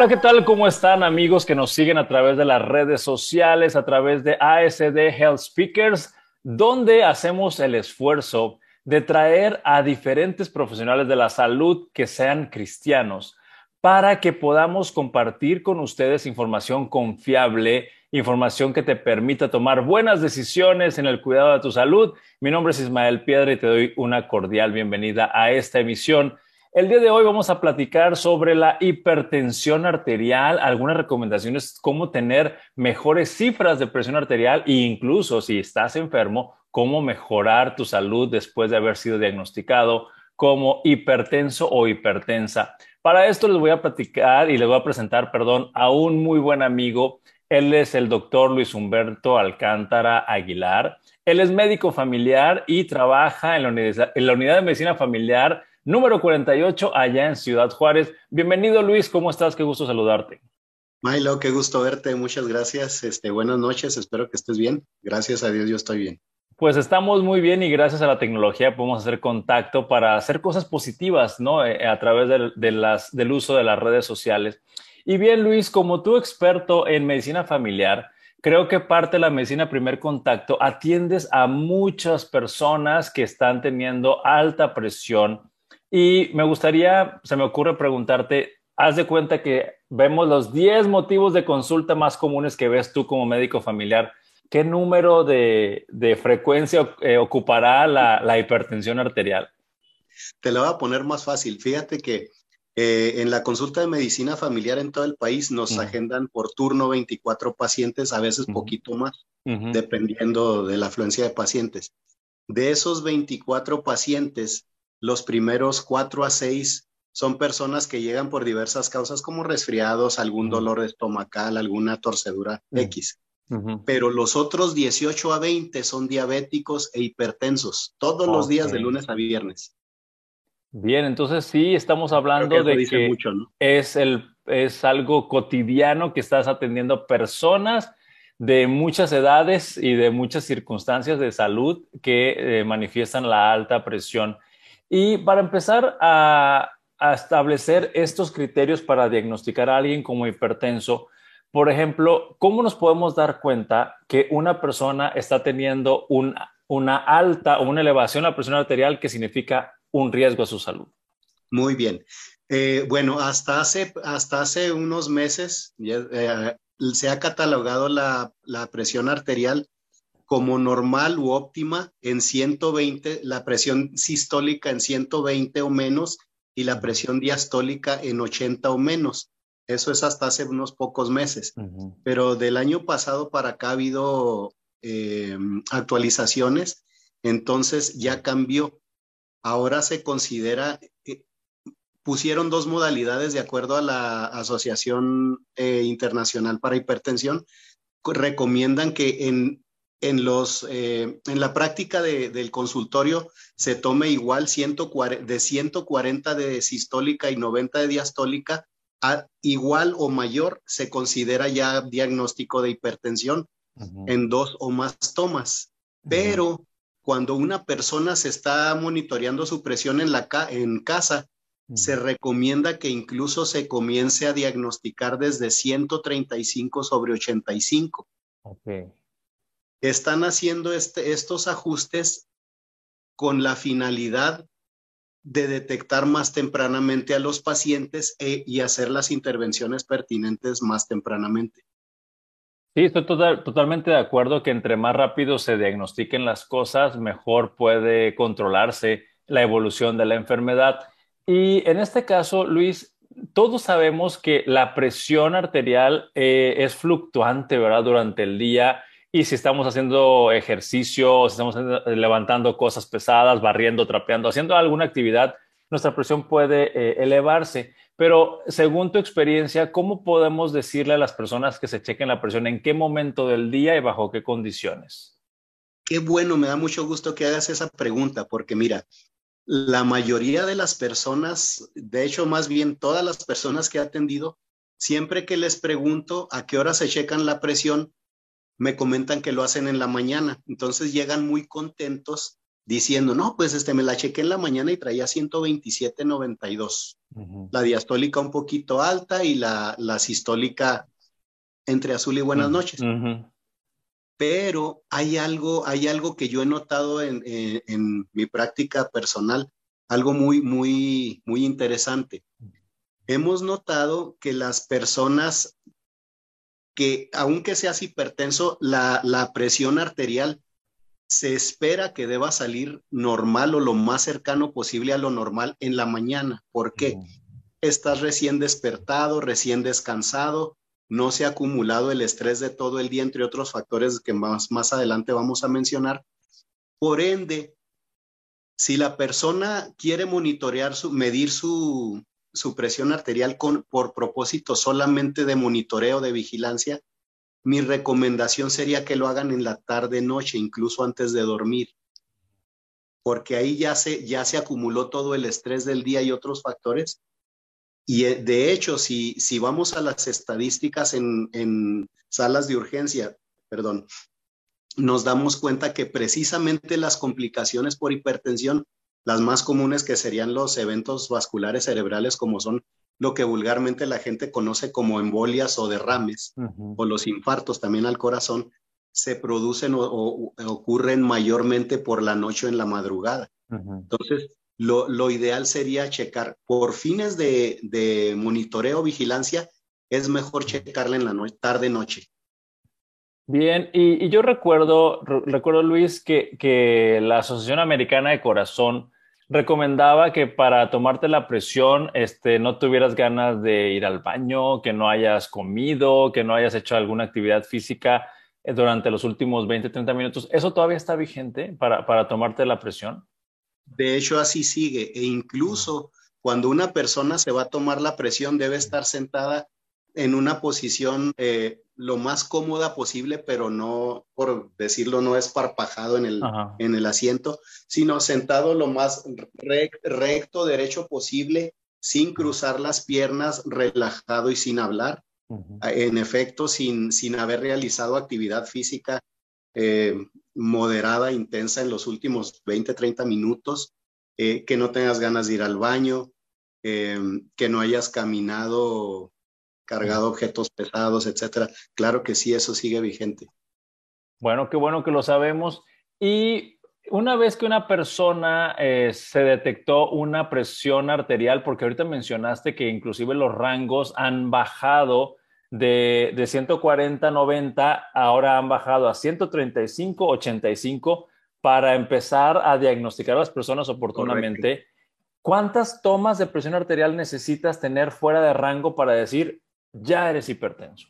Hola, ¿qué tal? ¿Cómo están amigos que nos siguen a través de las redes sociales, a través de ASD Health Speakers, donde hacemos el esfuerzo de traer a diferentes profesionales de la salud que sean cristianos para que podamos compartir con ustedes información confiable, información que te permita tomar buenas decisiones en el cuidado de tu salud. Mi nombre es Ismael Piedra y te doy una cordial bienvenida a esta emisión. El día de hoy vamos a platicar sobre la hipertensión arterial, algunas recomendaciones, cómo tener mejores cifras de presión arterial e incluso si estás enfermo, cómo mejorar tu salud después de haber sido diagnosticado como hipertenso o hipertensa. Para esto les voy a platicar y les voy a presentar, perdón, a un muy buen amigo. Él es el doctor Luis Humberto Alcántara Aguilar. Él es médico familiar y trabaja en la, en la unidad de medicina familiar número 48 allá en Ciudad Juárez. Bienvenido Luis, ¿cómo estás? Qué gusto saludarte. Milo, qué gusto verte, muchas gracias. Este, buenas noches, espero que estés bien. Gracias a Dios, yo estoy bien. Pues estamos muy bien y gracias a la tecnología podemos hacer contacto para hacer cosas positivas, ¿no? Eh, a través de, las, del uso de las redes sociales. Y bien, Luis, como tú experto en medicina familiar, creo que parte de la medicina primer contacto atiendes a muchas personas que están teniendo alta presión. Y me gustaría, se me ocurre preguntarte, haz de cuenta que vemos los 10 motivos de consulta más comunes que ves tú como médico familiar ¿qué número de, frecuencia eh, ocupará la, hipertensión arterial? Te lo voy a poner más fácil. Fíjate que eh, en la consulta de medicina familiar en todo el país nos agendan por turno 24 pacientes, a veces poquito más, dependiendo de la afluencia de pacientes. De esos 24 pacientes, los primeros 4 a 6 son personas que llegan por diversas causas como resfriados, algún dolor estomacal, alguna torcedura X. Pero los otros 18 a 20 son diabéticos e hipertensos, todos los días de lunes a viernes. Bien, entonces sí, estamos hablando de que es, el, es algo cotidiano que estás atendiendo personas de muchas edades y de muchas circunstancias de salud que eh, manifiestan la alta presión. Y para empezar a, establecer estos criterios para diagnosticar a alguien como hipertenso, por ejemplo, ¿cómo nos podemos dar cuenta que una persona está teniendo una alta o una elevación a la presión arterial que significa un riesgo a su salud? Muy bien. Eh, bueno, hasta hace, hasta hace unos meses eh, se ha catalogado la presión arterial como normal u óptima en 120, la presión sistólica en 120 o menos y la presión diastólica en 80 o menos. Eso es hasta hace unos pocos meses. Pero del año pasado para acá ha habido eh, actualizaciones, entonces ya cambió. Ahora se considera, eh, pusieron dos modalidades de acuerdo a la Asociación eh, Internacional para Hipertensión. Recomiendan que en, en, los, en la práctica del consultorio se tome igual 140, de 140 de sistólica y 90 de diastólica igual o mayor se considera ya diagnóstico de hipertensión en dos o más tomas. Pero cuando una persona se está monitoreando su presión en, la en casa, se recomienda que incluso se comience a diagnosticar desde 135 sobre 85. Están haciendo este, estos ajustes con la finalidad de detectar más tempranamente a los pacientes e, y hacer las intervenciones pertinentes más tempranamente. Sí, estoy totalmente de acuerdo que entre más rápido se diagnostiquen las cosas, mejor puede controlarse la evolución de la enfermedad. Y en este caso, Luis, todos sabemos que la presión arterial eh, es fluctuante, ¿verdad? Durante el día y si estamos haciendo ejercicio, si estamos levantando cosas pesadas, barriendo, trapeando, haciendo alguna actividad, nuestra presión puede eh, elevarse. Pero según tu experiencia, ¿cómo podemos decirle a las personas que se chequen la presión en qué momento del día y bajo qué condiciones? Qué bueno, me da mucho gusto que hagas esa pregunta, porque mira, la mayoría de las personas, de hecho más bien todas las personas que he atendido, siempre que les pregunto a qué hora se checan la presión, me comentan que lo hacen en la mañana. Entonces llegan muy contentos diciendo, no, pues este, me la chequé en la mañana y traía 127.92. La diastólica un poquito alta y la, la sistólica entre azul y buenas noches. Pero hay algo, hay algo que yo he notado en, en, mi práctica personal, algo muy, muy, muy interesante. Hemos notado que las personas que, aunque seas hipertenso, la, la presión arterial se espera que deba salir normal o lo más cercano posible a lo normal en la mañana. ¿Por qué? Estás recién despertado, recién descansado, no se ha acumulado el estrés de todo el día, entre otros factores que más, más adelante vamos a mencionar. Por ende, si la persona quiere monitorear, su, medir su, su presión arterial con, por propósito solamente de monitoreo, de vigilancia, mi recomendación sería que lo hagan en la tarde, noche, incluso antes de dormir, porque ahí ya se, ya se acumuló todo el estrés del día y otros factores. Y eh, de hecho, si, si vamos a las estadísticas en, en salas de urgencia, perdón, nos damos cuenta que precisamente las complicaciones por hipertensión, las más comunes que serían los eventos vasculares cerebrales, como son lo que vulgarmente la gente conoce como embolias o derrames, o los infartos también al corazón, se producen o, ocurren mayormente por la noche o en la madrugada. Entonces, lo, ideal sería checar por fines de, monitoreo o vigilancia, es mejor checarla en la noche, tarde-noche. Bien, y, yo recuerdo, recuerdo Luis, que, la Asociación Americana de Corazón recomendaba que para tomarte la presión este, no tuvieras ganas de ir al baño, que no hayas comido, que no hayas hecho alguna actividad física eh, durante los últimos 20, 30 minutos. ¿Eso todavía está vigente para, para tomarte la presión? De hecho, así sigue. E incluso cuando una persona se va a tomar la presión, debe estar sentada en una posición eh, lo más cómoda posible, pero no, por decirlo, no esparpajado en el, en el asiento, sino sentado lo más recto, derecho posible, sin cruzar las piernas, relajado y sin hablar. En efecto, sin, sin haber realizado actividad física eh, moderada, intensa en los últimos 20, 30 minutos, eh, que no tengas ganas de ir al baño, em, que no hayas caminado, cargado objetos pesados, etcétera. Claro que sí, eso sigue vigente. Bueno, qué bueno que lo sabemos. Y una vez que una persona eh, se detectó una presión arterial, porque ahorita mencionaste que inclusive los rangos han bajado de, de 140, 90, ahora han bajado a 135, 85 para empezar a diagnosticar a las personas oportunamente. ¿Cuántas tomas de presión arterial necesitas tener fuera de rango para decir, ya eres hipertenso?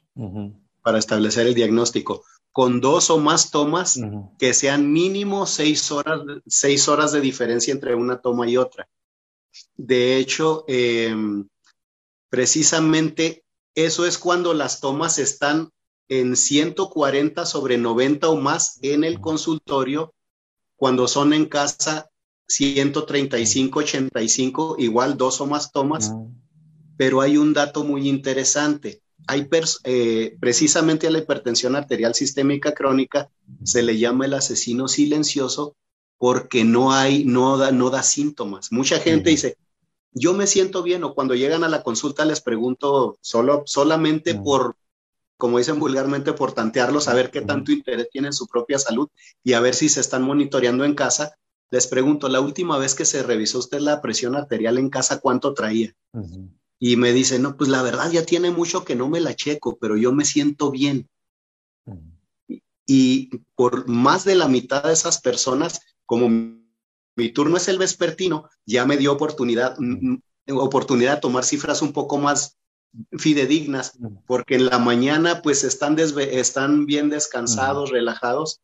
Para establecer el diagnóstico. Con dos o más tomas que sean mínimo seis horas, seis horas de diferencia entre una toma y otra. De hecho, em, precisamente eso es cuando las tomas están en 140 sobre 90 o más en el consultorio, cuando son en casa 135, 85, igual dos o más tomas. Pero hay un dato muy interesante. Hay eh, precisamente a la hipertensión arterial sistémica crónica se le llama el asesino silencioso porque no hay, no da, no da síntomas. Mucha gente dice, yo me siento bien o cuando llegan a la consulta les pregunto solo, solamente por, como dicen vulgarmente, por tantearlos, a ver qué tanto interés tienen en su propia salud y a ver si se están monitoreando en casa. Les pregunto, la última vez que se revisó usted la presión arterial en casa, ¿cuánto traía? Y me dice, no, pues la verdad ya tiene mucho que no me la checo, pero yo me siento bien. Y por más de la mitad de esas personas, como mi turno es el vespertino, ya me dio oportunidad, mm, mm, oportunidad de tomar cifras un poco más fidedignas, porque en la mañana pues están, están bien descansados, relajados.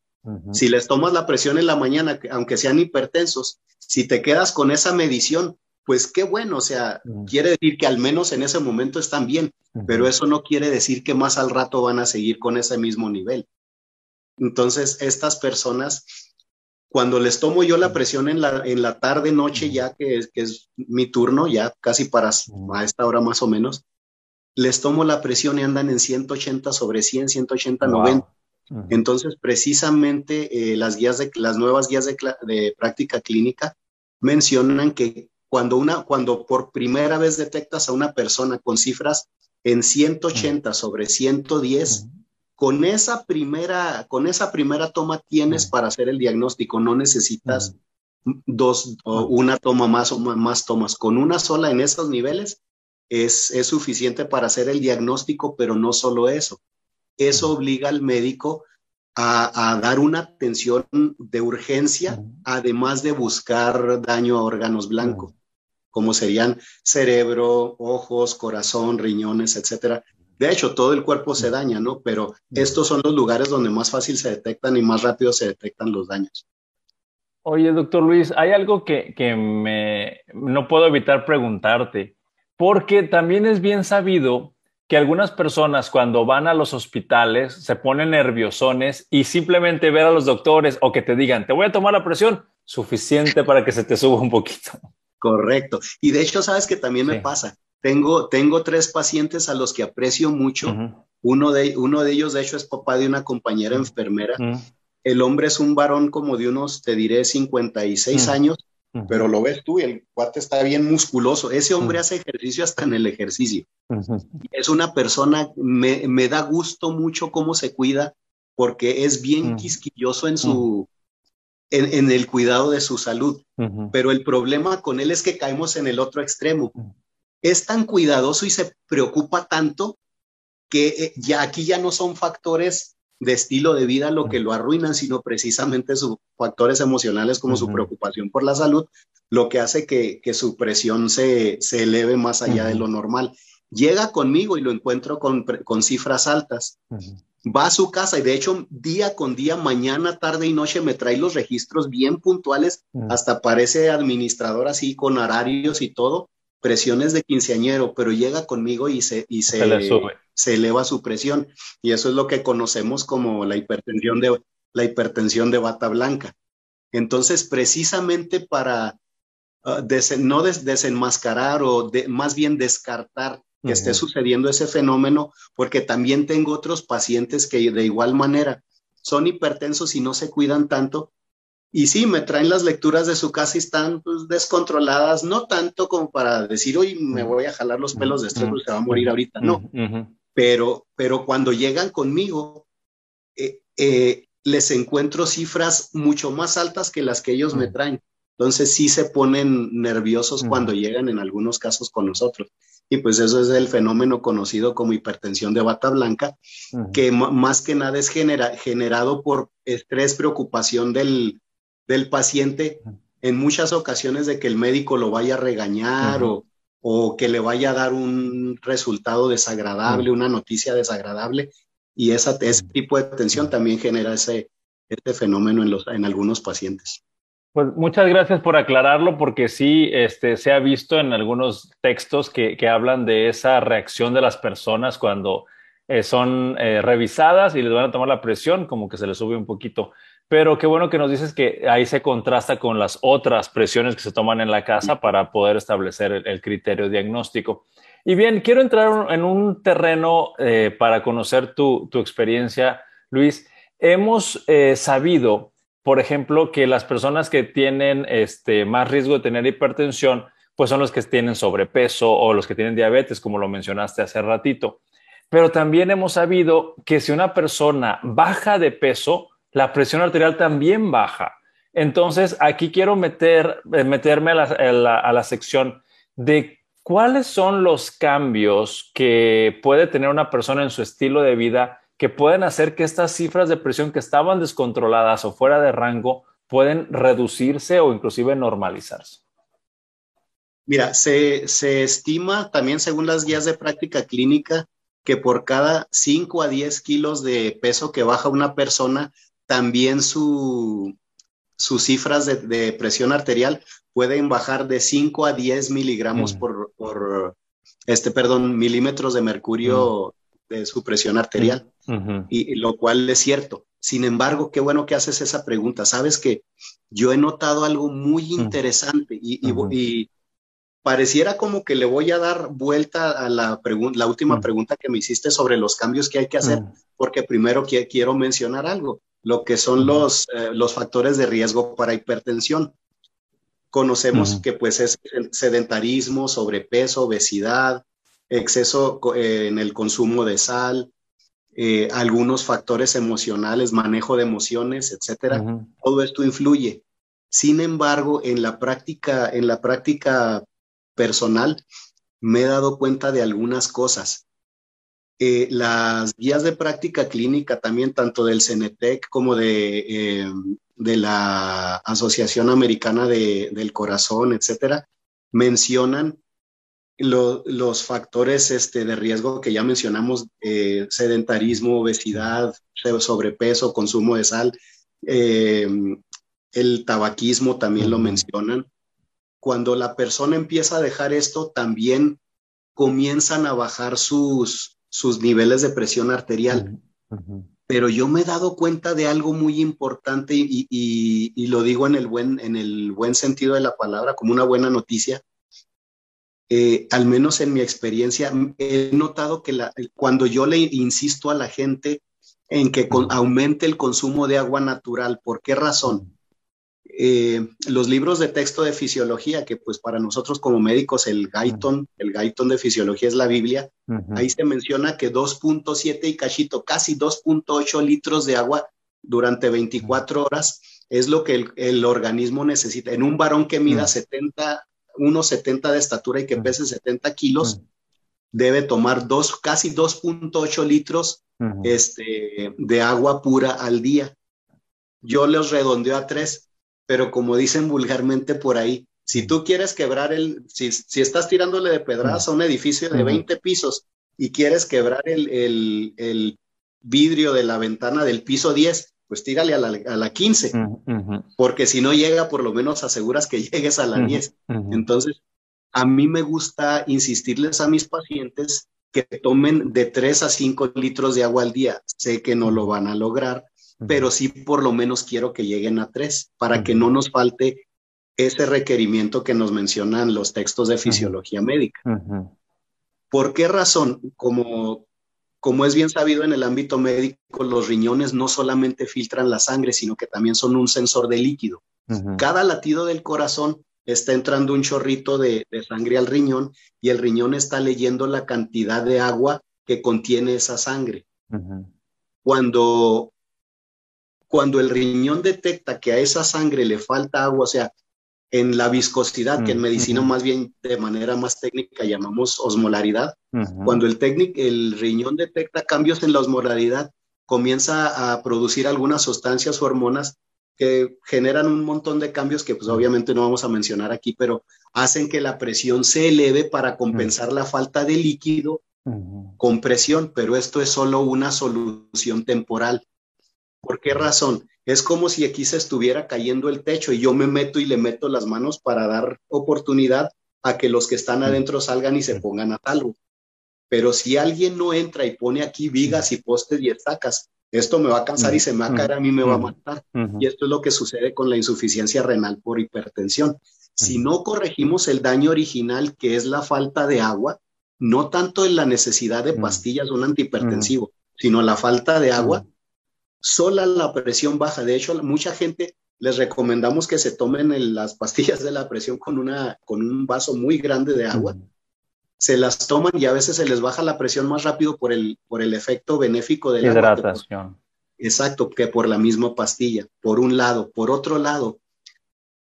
Si les tomas la presión en la mañana, aunque sean hipertensos, si te quedas con esa medición, pues qué bueno, o sea, quiere decir que al menos en ese momento están bien, pero eso no quiere decir que más al rato van a seguir con ese mismo nivel. Entonces, estas personas cuando les tomo yo la presión en la, en la tarde, noche, ya que es, que es mi turno, ya casi para a esta hora más o menos, les tomo la presión y andan en 180 sobre 100, 180, 90. Entonces, precisamente eh, las guías de las nuevas guías de, práctica clínica mencionan que cuando una cuando por primera vez detectas a una persona con cifras en 180 sobre 110, con esa primera con esa primera toma tienes para hacer el diagnóstico, no necesitas dos o una toma más o más tomas, con una sola en esos niveles es, es suficiente para hacer el diagnóstico, pero no solo eso. Eso obliga al médico a, dar una atención de urgencia, además de buscar daño a órganos blancos, como serían cerebro, ojos, corazón, riñones, etcétera. De hecho, todo el cuerpo se daña, ¿no? Pero estos son los lugares donde más fácil se detectan y más rápido se detectan los daños. Oye, doctor Luis, hay algo que, que me no puedo evitar preguntarte, porque también es bien sabido que algunas personas cuando van a los hospitales se ponen nerviosones y simplemente ver a los doctores o que te digan, te voy a tomar la presión, suficiente para que se te suba un poquito. Correcto. Y de hecho, sabes que también me pasa. Tengo, tengo tres pacientes a los que aprecio mucho. uno, de, uno de ellos, de hecho, es papá de una compañera enfermera. El hombre es un varón como de unos, te diré, 56 años pero lo ves tú y el cuate está bien musculoso. Ese hombre hace ejercicio hasta en el ejercicio. Es una persona, me, me, da gusto mucho cómo se cuida porque es bien quisquilloso en su, en, en, el cuidado de su salud. Pero el problema con él es que caemos en el otro extremo. Es tan cuidadoso y se preocupa tanto que eh, ya aquí ya no son factores de estilo de vida lo que lo arruinan, sino precisamente sus factores emocionales como su preocupación por la salud, lo que hace que, su presión se, eleve más allá de lo normal. Llega conmigo y lo encuentro con, cifras altas. Va a su casa y de hecho día con día, mañana, tarde y noche me trae los registros bien puntuales, hasta parece administrador así con horarios y todo, presiones de quinceañero, pero llega conmigo y se, y se, se, eleva su presión. Y eso es lo que conocemos como la hipertensión de, la hipertensión de bata blanca. Entonces, precisamente para ah, no desenmascarar o más bien descartar que esté sucediendo ese fenómeno, porque también tengo otros pacientes que de igual manera son hipertensos y no se cuidan tanto, y sí, me traen las lecturas de su casa y están pues, descontroladas, no tanto como para decir, oye, me voy a jalar los pelos de estrés porque se va a morir ahorita, no. Pero, pero cuando llegan conmigo, eh, eh, les encuentro cifras mucho más altas que las que ellos me traen. Entonces sí se ponen nerviosos cuando llegan en algunos casos con nosotros. Y pues eso es el fenómeno conocido como hipertensión de bata blanca, que más que nada es generado por estrés, preocupación del, del paciente en muchas ocasiones de que el médico lo vaya a regañar o, o, que le vaya a dar un resultado desagradable, una noticia desagradable, y esa, ese tipo de tensión también genera ese, este fenómeno en, los, en algunos pacientes. Pues muchas gracias por aclararlo, porque sí este, se ha visto en algunos textos que, que hablan de esa reacción de las personas cuando eh, son eh, revisadas y les van a tomar la presión, como que se les sube un poquito. Pero qué bueno que nos dices que ahí se contrasta con las otras presiones que se toman en la casa para poder establecer el, criterio diagnóstico. Y bien, quiero entrar en un terreno eh, para conocer tu, experiencia, Luis. Hemos sabido, por ejemplo, que las personas que tienen este, más riesgo de tener hipertensión, pues son los que tienen sobrepeso o los que tienen diabetes, como lo mencionaste hace ratito. Pero también hemos sabido que si una persona baja de peso, la presión arterial también baja. Entonces, aquí quiero meter, eh, meterme a la, sección de cuáles son los cambios que puede tener una persona en su estilo de vida que pueden hacer que estas cifras de presión que estaban descontroladas o fuera de rango pueden reducirse o inclusive normalizarse. Mira, se, se, estima también según las guías de práctica clínica que por cada 5 a 10 kilos de peso que baja una persona, también sus cifras de, presión arterial pueden bajar de 5 a 10 miligramos mm. por, este, perdón, milímetros de mercurio mm. de su presión arterial, mm. y, lo cual es cierto. Sin embargo, qué bueno que haces esa pregunta. Sabes que yo he notado algo muy interesante y, pareciera como que le voy a dar vuelta a la, la última mm. pregunta que me hiciste sobre los cambios que hay que hacer, mm. porque primero quiero mencionar algo, lo que son los, eh, los factores de riesgo para hipertensión. Conocemos que pues es sedentarismo, sobrepeso, obesidad, exceso eh, en el consumo de sal, eh, algunos factores emocionales, manejo de emociones, etcétera. Todo esto influye. Sin embargo, en la práctica, en la práctica personal, me he dado cuenta de algunas cosas. Eh, las guías de práctica clínica también, tanto del CENETEC como de, eh, de la Asociación Americana del Corazón, etcétera, mencionan los factores este, de riesgo que ya mencionamos, eh, sedentarismo, obesidad, sobrepeso, consumo de sal, el tabaquismo también lo mencionan cuando la persona empieza a dejar esto, también comienzan a bajar sus, sus niveles de presión arterial. Pero yo me he dado cuenta de algo muy importante y, lo digo en el, buen, en el buen sentido de la palabra, como una buena noticia. Eh, al menos en mi experiencia, he notado que cuando yo le insisto a la gente en que aumente el consumo de agua natural, ¿por qué razón? Eh, los libros de texto de fisiología, que pues para nosotros como médicos el Gaiton, el Gaiton de fisiología es la Biblia, ahí se menciona que 2.7 y cachito, casi 2.8 litros de agua durante 24 horas es lo que el, organismo necesita. En un varón que mida 70, 1,70 de estatura y que pese 70 kilos, debe tomar dos, casi 2.8 litros este, de agua pura al día. Yo los redondeo a tres pero como dicen vulgarmente por ahí, si tú quieres quebrar el, si, si estás tirándole de pedradas a un edificio de 20 pisos y quieres quebrar el, el, el, vidrio de la ventana del piso 10, pues tírale a la, a la 15, porque si no llega, por lo menos aseguras que llegues a la 10. Entonces, a mí me gusta insistirles a mis pacientes que tomen de 3 a 5 litros de agua al día. Sé que no lo van a lograr, pero sí por lo menos quiero que lleguen a tres para que no nos falte ese requerimiento que nos mencionan los textos de fisiología médica. ¿Por qué razón? Como, como es bien sabido en el ámbito médico, los riñones no solamente filtran la sangre, sino que también son un sensor de líquido. Cada latido del corazón está entrando un chorrito de, sangre al riñón y el riñón está leyendo la cantidad de agua que contiene esa sangre. Cuando cuando el riñón detecta que a esa sangre le falta agua, o sea, en la viscosidad, que en medicina más bien de manera más técnica llamamos osmolaridad, cuando el, el riñón detecta cambios en la osmolaridad, comienza a producir algunas sustancias o hormonas que generan un montón de cambios que pues obviamente no vamos a mencionar aquí, pero hacen que la presión se eleve para compensar la falta de líquido con presión, pero esto es solo una solución temporal. ¿Por qué razón? Es como si aquí se estuviera cayendo el techo y yo me meto y le meto las manos para dar oportunidad a que los que están adentro salgan y se pongan a salvo. Pero si alguien no entra y pone aquí vigas y postes y estacas, esto me va a cansar y se me va a caer, a mí me va a matar. Y esto es lo que sucede con la insuficiencia renal por hipertensión. Si no corregimos el daño original, que es la falta de agua, no tanto en la necesidad de pastillas, un antihipertensivo, sino la falta de agua, sola la presión baja. De hecho, mucha gente les recomendamos que se tomen las pastillas de la presión con, una, con un vaso muy grande de agua. Se las toman y a veces se les baja la presión más rápido por el, por el efecto benéfico de la hidratación. exacto, que por la misma pastilla, por un lado. Por otro lado,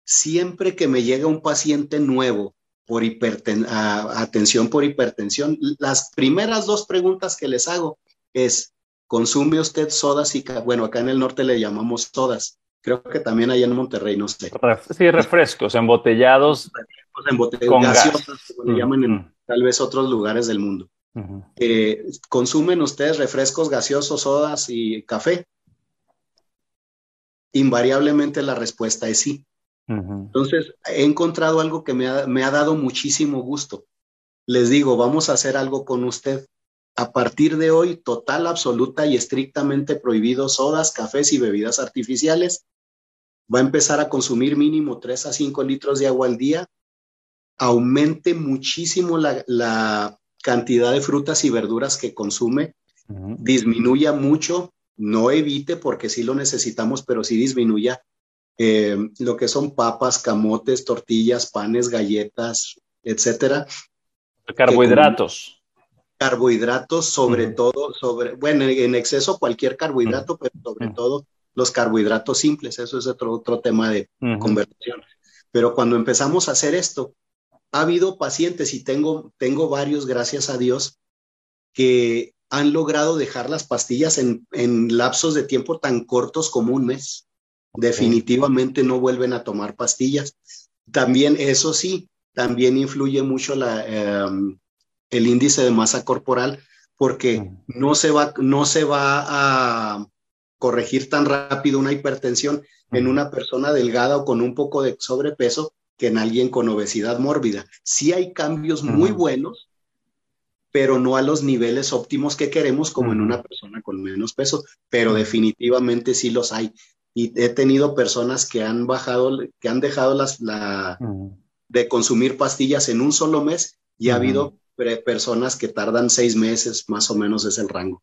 siempre que me llega un paciente nuevo por atención por hipertensión, las primeras dos preguntas que les hago es, ¿Consume usted sodas y, bueno, acá en el norte le llamamos sodas? Creo que también allá en Monterrey, no sé. Sí, refrescos embotellados. embotellados, gaseosas, como le llaman en tal vez otros lugares del mundo. Eh, ¿Consumen ustedes refrescos gaseosos, sodas y café? Invariablemente la respuesta es sí. Entonces, he encontrado algo que me ha, me ha dado muchísimo gusto. Les digo, vamos a hacer algo con usted a partir de hoy, total, absoluta y estrictamente prohibido sodas, cafés y bebidas artificiales. Va a empezar a consumir mínimo 3 a 5 litros de agua al día. aumente muchísimo la, cantidad de frutas y verduras que consume, disminuya mucho, no evite porque sí lo necesitamos, pero sí disminuya eh, lo que son papas, camotes, tortillas, panes, galletas, etcétera. Carbohidratos. Carbohidratos, sobre todo, sobre, bueno, en exceso cualquier carbohidrato, pero sobre todo los carbohidratos simples, eso es otro, otro tema de conversión. Pero cuando empezamos a hacer esto, ha habido pacientes, y tengo, tengo varios, gracias a Dios, que han logrado dejar las pastillas en, en lapsos de tiempo tan cortos como un mes. Definitivamente no vuelven a tomar pastillas. También, eso sí, también influye mucho la, em, el índice de masa corporal porque no se va, no se va a corregir tan rápido una hipertensión en una persona delgada o con un poco de sobrepeso que en alguien con obesidad mórbida. Sí hay cambios muy buenos, pero no a los niveles óptimos que queremos como en una persona con menos peso, pero definitivamente sí los hay. Y he tenido personas que han bajado, que han dejado las, la, de consumir pastillas en un solo mes y ha habido personas que tardan seis meses, más o menos es el rango.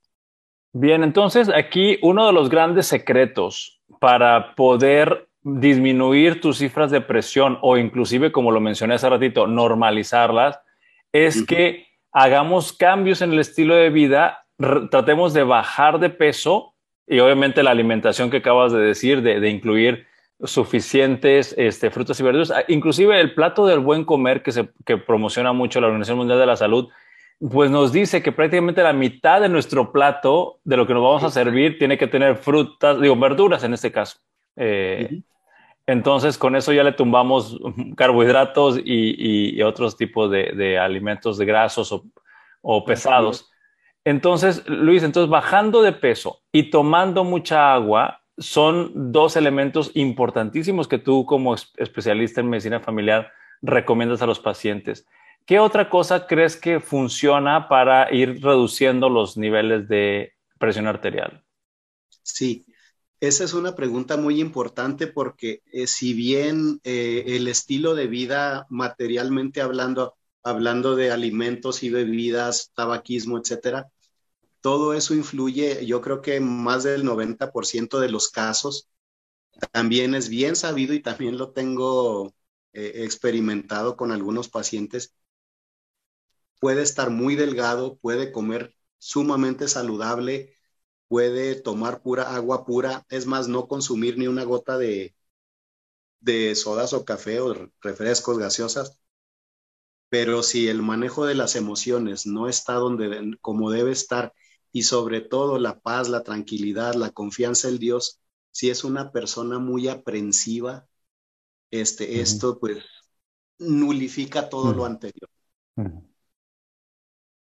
Bien, entonces aquí uno de los grandes secretos para poder disminuir tus cifras de presión o inclusive, como lo mencioné hace ratito, normalizarlas, es que hagamos cambios en el estilo de vida, tratemos de bajar de peso y obviamente la alimentación que acabas de decir, de, incluir suficientes este, frutas y verduras, ah, inclusive el plato del buen comer que, se, que promociona mucho la Organización Mundial de la Salud, pues nos dice que prácticamente la mitad de nuestro plato, de lo que nos vamos a servir, tiene que tener frutas, digo, verduras en este caso. Eh, entonces, con eso ya le tumbamos carbohidratos y, otros tipos de, alimentos grasos o, pesados. Entonces, Luis, entonces bajando de peso y tomando mucha agua son dos elementos importantísimos que tú como especialista en medicina familiar recomiendas a los pacientes. ¿Qué otra cosa crees que funciona para ir reduciendo los niveles de presión arterial? Sí, esa es una pregunta muy importante porque eh, si bien eh, el estilo de vida materialmente hablando, hablando de alimentos y bebidas, tabaquismo, etcétera, todo eso influye, yo creo que más del 90% de los casos también es bien sabido y también lo tengo eh, experimentado con algunos pacientes. Puede estar muy delgado, puede comer sumamente saludable, puede tomar pura agua pura, es más, no consumir ni una gota de, de sodas o café o refrescos gaseosas. Pero si el manejo de las emociones no está donde como debe estar y sobre todo la paz, la tranquilidad, la confianza en Dios, si es una persona muy aprensiva, este, esto pues nulifica todo lo anterior.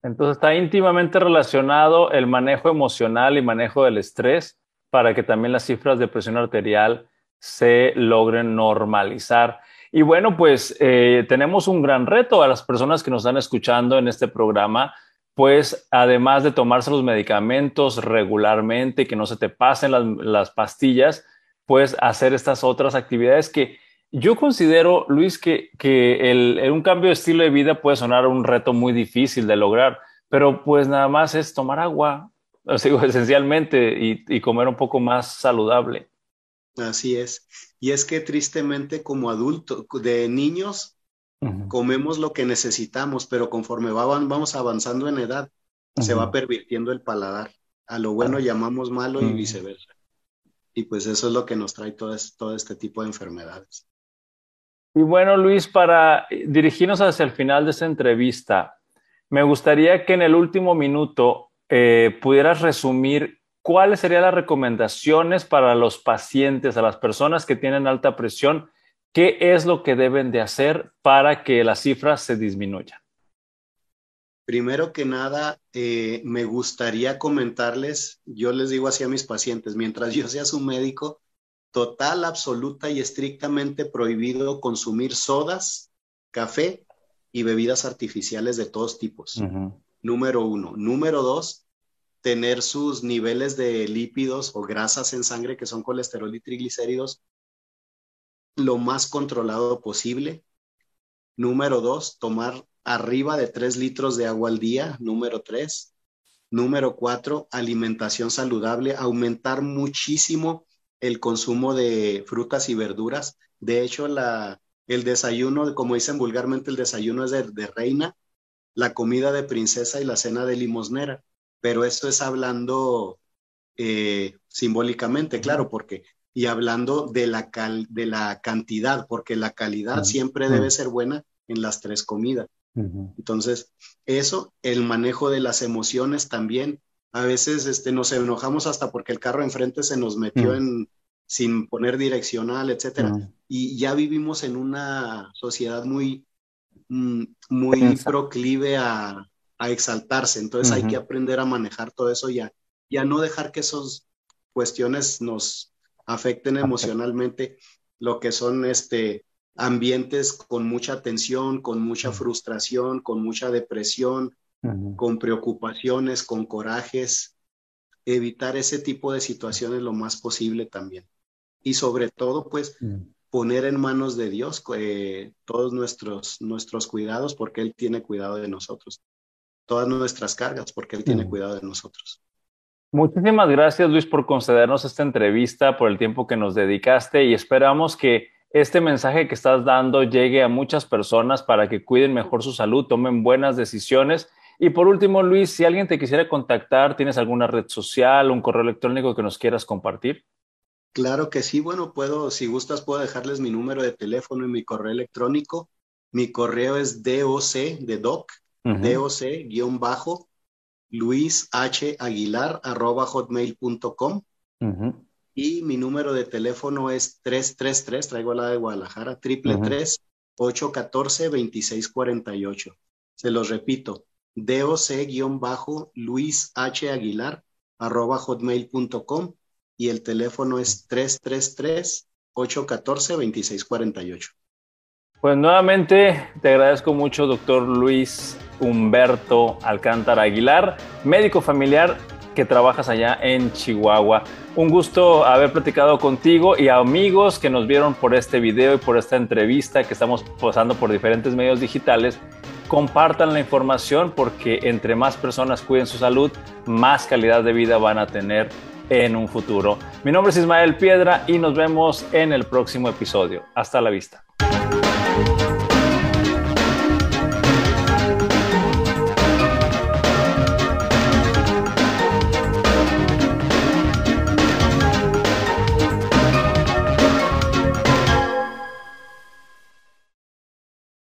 Entonces está íntimamente relacionado el manejo emocional y manejo del estrés para que también las cifras de presión arterial se logren normalizar. Y bueno, pues eh, tenemos un gran reto a las personas que nos están escuchando en este programa, pues además de tomarse los medicamentos regularmente, que no se te pasen las, pastillas, pues hacer estas otras actividades que yo considero, Luis, que, que un cambio de estilo de vida puede sonar un reto muy difícil de lograr, pero pues nada más es tomar agua, esencialmente, y, comer un poco más saludable. Así es. Y es que tristemente como adultos, de niños, comemos lo que necesitamos, pero conforme vamos avanzando en edad, se va pervirtiendo el paladar. A lo bueno llamamos malo y viceversa. Y pues eso es lo que nos trae todo este tipo de enfermedades. Y bueno, Luis, para dirigirnos hacia el final de esta entrevista, me gustaría que en el último minuto eh, pudieras resumir cuáles serían las recomendaciones para los pacientes, a las personas que tienen alta presión, qué es lo que deben de hacer para que las cifras se disminuyan. Primero que nada, eh, me gustaría comentarles, yo les digo así a mis pacientes, mientras yo sea su médico, total, absoluta y estrictamente prohibido consumir sodas, café y bebidas artificiales de todos tipos. Número uno. Número dos, tener sus niveles de lípidos o grasas en sangre, que son colesterol y triglicéridos, lo más controlado posible. Número dos, tomar arriba de tres litros de agua al día. Número tres. Número cuatro, alimentación saludable, aumentar muchísimo el consumo de frutas y verduras. De hecho, la, el desayuno, como dicen vulgarmente, el desayuno es de, reina, la comida de princesa y la cena de limosnera. Pero esto es hablando eh, simbólicamente, claro, porque y hablando de la, de la cantidad, porque la calidad siempre debe ser buena en las tres comidas. Entonces, eso, el manejo de las emociones también. A veces este, nos enojamos hasta porque el carro enfrente se nos metió en sin poner direccional, etcétera. Y ya vivimos en una sociedad muy, mm, muy proclive a, a, exaltarse. Entonces hay que aprender a manejar todo eso ya, ya no dejar que esas cuestiones nos afecten emocionalmente lo que son este ambientes con mucha tensión, con mucha frustración, con mucha depresión, con preocupaciones, con corajes, evitar ese tipo de situaciones lo más posible también. Y sobre todo, pues, poner en manos de Dios eh, todos nuestros, nuestros cuidados, porque Él tiene cuidado de nosotros. Todas nuestras cargas, porque Él tiene cuidado de nosotros. Muchísimas gracias, Luis, por concedernos esta entrevista, por el tiempo que nos dedicaste y esperamos que este mensaje que estás dando llegue a muchas personas para que cuiden mejor su salud, tomen buenas decisiones. Y por último, Luis, si alguien te quisiera contactar, ¿tienes alguna red social, un correo electrónico que nos quieras compartir? Claro que sí, bueno, puedo, si gustas, puedo dejarles mi número de teléfono y mi correo electrónico. Mi correo es doc, de doc, guion bajo, Luis H. Aguilar, arroba hotmail.com. Y mi número de teléfono es 333, traigo la de Guadalajara, triple tres 814-2648. Se los repito, doc-luis H. Aguilar, arroba hotmail.com y el teléfono es 333-814-2648. Pues nuevamente te agradezco mucho, doctor Luis Humberto Alcántara Aguilar, médico familiar que trabajas allá en Chihuahua. Un gusto haber platicado contigo y amigos que nos vieron por este video y por esta entrevista que estamos pasando por diferentes medios digitales. Compartan la información porque entre más personas cuiden su salud, más calidad de vida van a tener en un futuro. Mi nombre es Ismael Piedra y nos vemos en el próximo episodio. Hasta la vista.